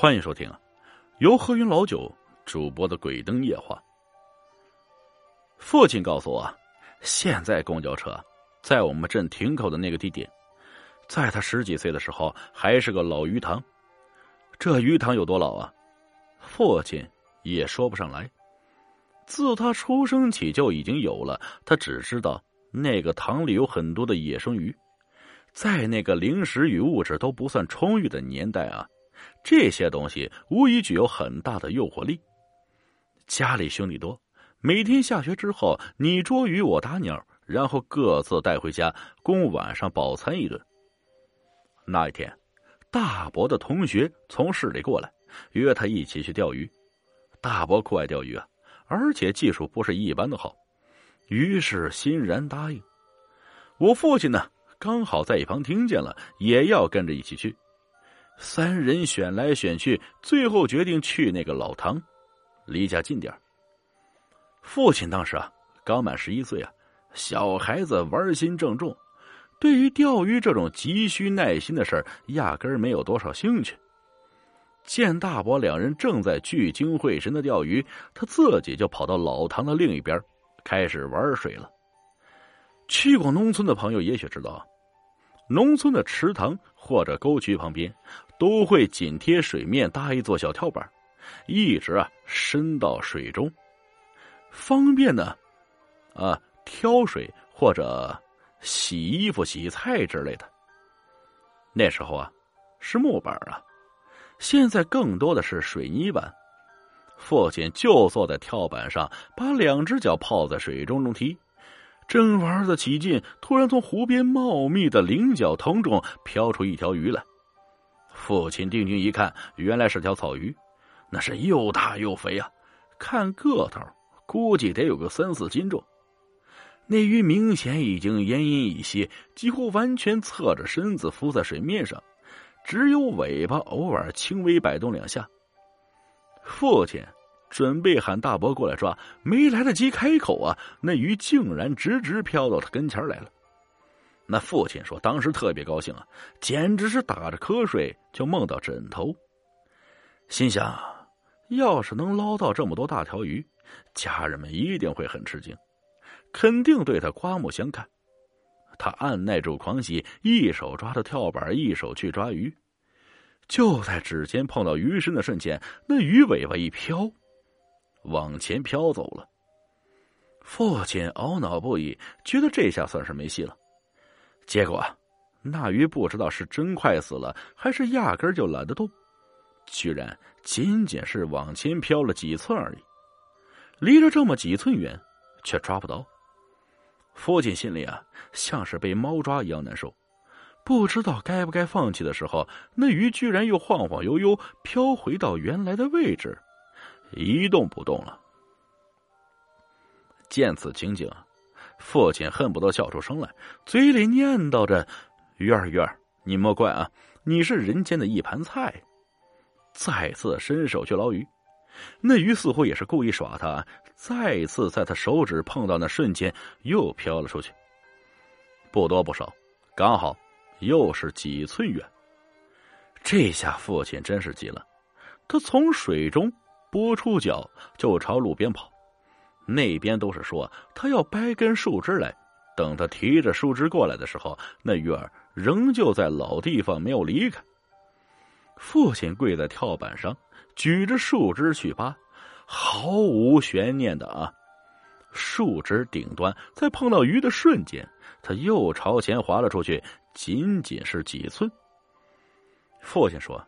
欢迎收听由何云老九主播的《鬼灯夜话》。父亲告诉我，现在公交车在我们镇停靠的那个地点，在他十几岁的时候还是个老鱼塘。这鱼塘有多老啊？父亲也说不上来。自他出生起就已经有了，他只知道那个塘里有很多的野生鱼。在那个零食与物质都不算充裕的年代啊。这些东西无疑具有很大的诱惑力。家里兄弟多，每天下学之后，你捉鱼我打鸟，然后各自带回家，供晚上饱餐一顿。那一天，大伯的同学从市里过来，约他一起去钓鱼。大伯酷爱钓鱼啊，而且技术不是一般的好，于是欣然答应。我父亲呢，刚好在一旁听见了，也要跟着一起去。三人选来选去，最后决定去那个老塘，离家近点父亲当时啊，刚满十一岁啊，小孩子玩心正重，对于钓鱼这种急需耐心的事儿，压根儿没有多少兴趣。见大伯两人正在聚精会神的钓鱼，他自己就跑到老塘的另一边，开始玩水了。去过农村的朋友也许知道。农村的池塘或者沟渠旁边，都会紧贴水面搭一座小跳板，一直啊伸到水中，方便呢，啊挑水或者洗衣服、洗菜之类的。那时候啊是木板啊，现在更多的是水泥板。父亲就坐在跳板上，把两只脚泡在水中中踢。正玩得起劲，突然从湖边茂密的菱角藤中飘出一条鱼来。父亲定睛一看，原来是条草鱼，那是又大又肥啊！看个头，估计得有个三四斤重。那鱼明显已经奄奄一息，几乎完全侧着身子浮在水面上，只有尾巴偶尔轻微摆动两下。父亲。准备喊大伯过来抓，没来得及开口啊，那鱼竟然直直飘到他跟前来了。那父亲说，当时特别高兴啊，简直是打着瞌睡就梦到枕头。心想，要是能捞到这么多大条鱼，家人们一定会很吃惊，肯定对他刮目相看。他按耐住狂喜，一手抓着跳板，一手去抓鱼。就在指尖碰到鱼身的瞬间，那鱼尾巴一飘。往前飘走了。父亲懊恼不已，觉得这下算是没戏了。结果，那鱼不知道是真快死了，还是压根就懒得动，居然仅仅是往前飘了几寸而已，离着这么几寸远，却抓不到。父亲心里啊，像是被猫抓一样难受，不知道该不该放弃的时候，那鱼居然又晃晃悠悠飘回到原来的位置。一动不动了。见此情景，父亲恨不得笑出声来，嘴里念叨着：“鱼儿鱼儿，你莫怪啊，你是人间的一盘菜。”再次伸手去捞鱼，那鱼似乎也是故意耍他，再次在他手指碰到那瞬间又飘了出去，不多不少，刚好又是几寸远。这下父亲真是急了，他从水中。拨出脚就朝路边跑，那边都是说他要掰根树枝来。等他提着树枝过来的时候，那鱼儿仍旧在老地方没有离开。父亲跪在跳板上，举着树枝去扒，毫无悬念的啊！树枝顶端在碰到鱼的瞬间，他又朝前滑了出去，仅仅是几寸。父亲说。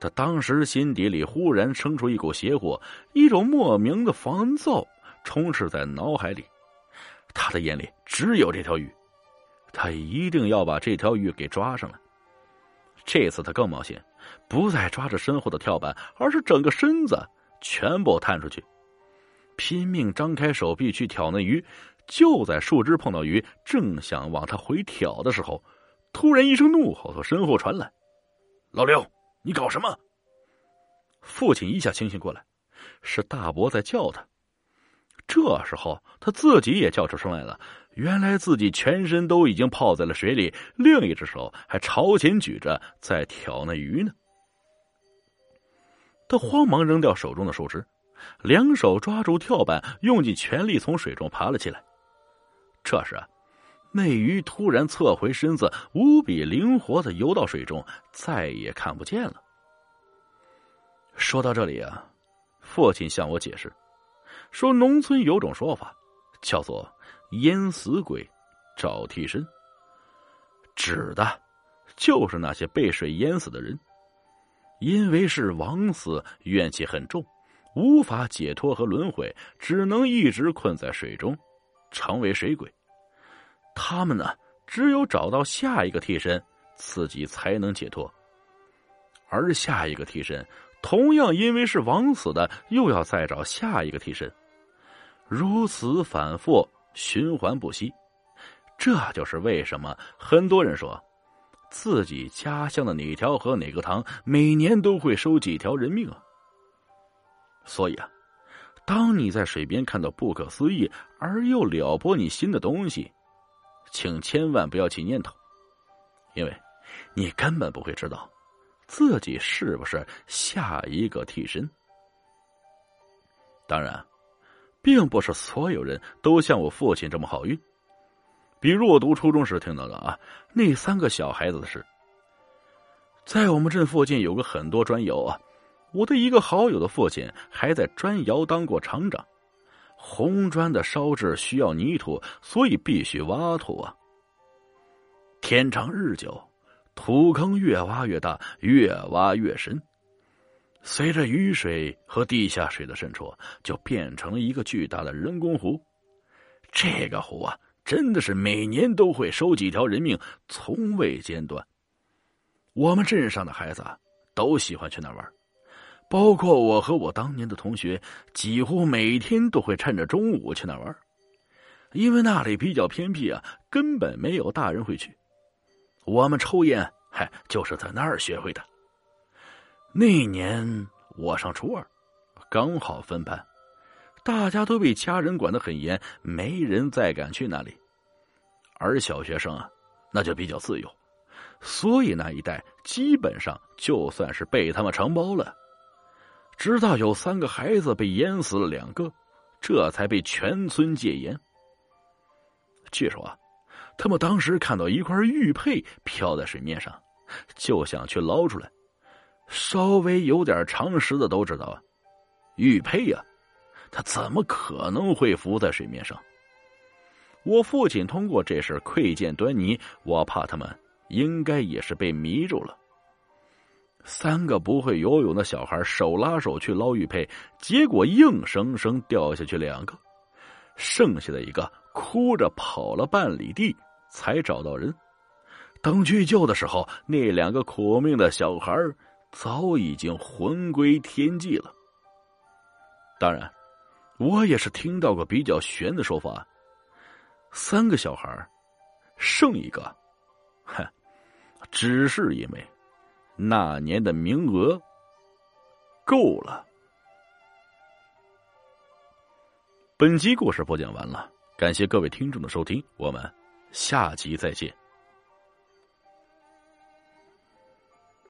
他当时心底里忽然生出一股邪火，一种莫名的烦躁充斥在脑海里。他的眼里只有这条鱼，他一定要把这条鱼给抓上来。这次他更冒险，不再抓着身后的跳板，而是整个身子全部探出去，拼命张开手臂去挑那鱼。就在树枝碰到鱼，正想往他回挑的时候，突然一声怒吼从身后传来：“老刘！”你搞什么？父亲一下清醒过来，是大伯在叫他。这时候他自己也叫出声来了。原来自己全身都已经泡在了水里，另一只手还朝前举着，在挑那鱼呢。他慌忙扔掉手中的树枝，两手抓住跳板，用尽全力从水中爬了起来。这时，那鱼突然侧回身子，无比灵活的游到水中，再也看不见了。说到这里啊，父亲向我解释，说农村有种说法，叫做“淹死鬼找替身”，指的，就是那些被水淹死的人。因为是枉死，怨气很重，无法解脱和轮回，只能一直困在水中，成为水鬼。他们呢，只有找到下一个替身，自己才能解脱。而下一个替身，同样因为是枉死的，又要再找下一个替身，如此反复循环不息。这就是为什么很多人说。自己家乡的哪条河哪个塘，每年都会收几条人命啊！所以啊，当你在水边看到不可思议而又撩拨你心的东西，请千万不要起念头，因为你根本不会知道自己是不是下一个替身。当然，并不是所有人都像我父亲这么好运。比如我读初中时听到的啊，那三个小孩子的事。在我们镇附近有个很多砖窑啊，我的一个好友的父亲还在砖窑当过厂长。红砖的烧制需要泥土，所以必须挖土啊。天长日久，土坑越挖越大，越挖越深。随着雨水和地下水的渗出，就变成了一个巨大的人工湖。这个湖啊。真的是每年都会收几条人命，从未间断。我们镇上的孩子都喜欢去那玩，包括我和我当年的同学，几乎每天都会趁着中午去那玩，因为那里比较偏僻啊，根本没有大人会去。我们抽烟，嗨，就是在那儿学会的。那年我上初二，刚好分班。大家都被家人管得很严，没人再敢去那里。而小学生啊，那就比较自由，所以那一带基本上就算是被他们承包了。直到有三个孩子被淹死了两个，这才被全村戒严。据说啊，他们当时看到一块玉佩漂在水面上，就想去捞出来。稍微有点常识的都知道啊，玉佩呀。他怎么可能会浮在水面上？我父亲通过这事窥见端倪，我怕他们应该也是被迷住了。三个不会游泳的小孩手拉手去捞玉佩，结果硬生生掉下去两个，剩下的一个哭着跑了半里地才找到人。等去救的时候，那两个苦命的小孩早已经魂归天际了。当然。我也是听到过比较悬的说法，三个小孩剩一个，哼，只是因为那年的名额够了。本集故事播讲完了，感谢各位听众的收听，我们下集再见。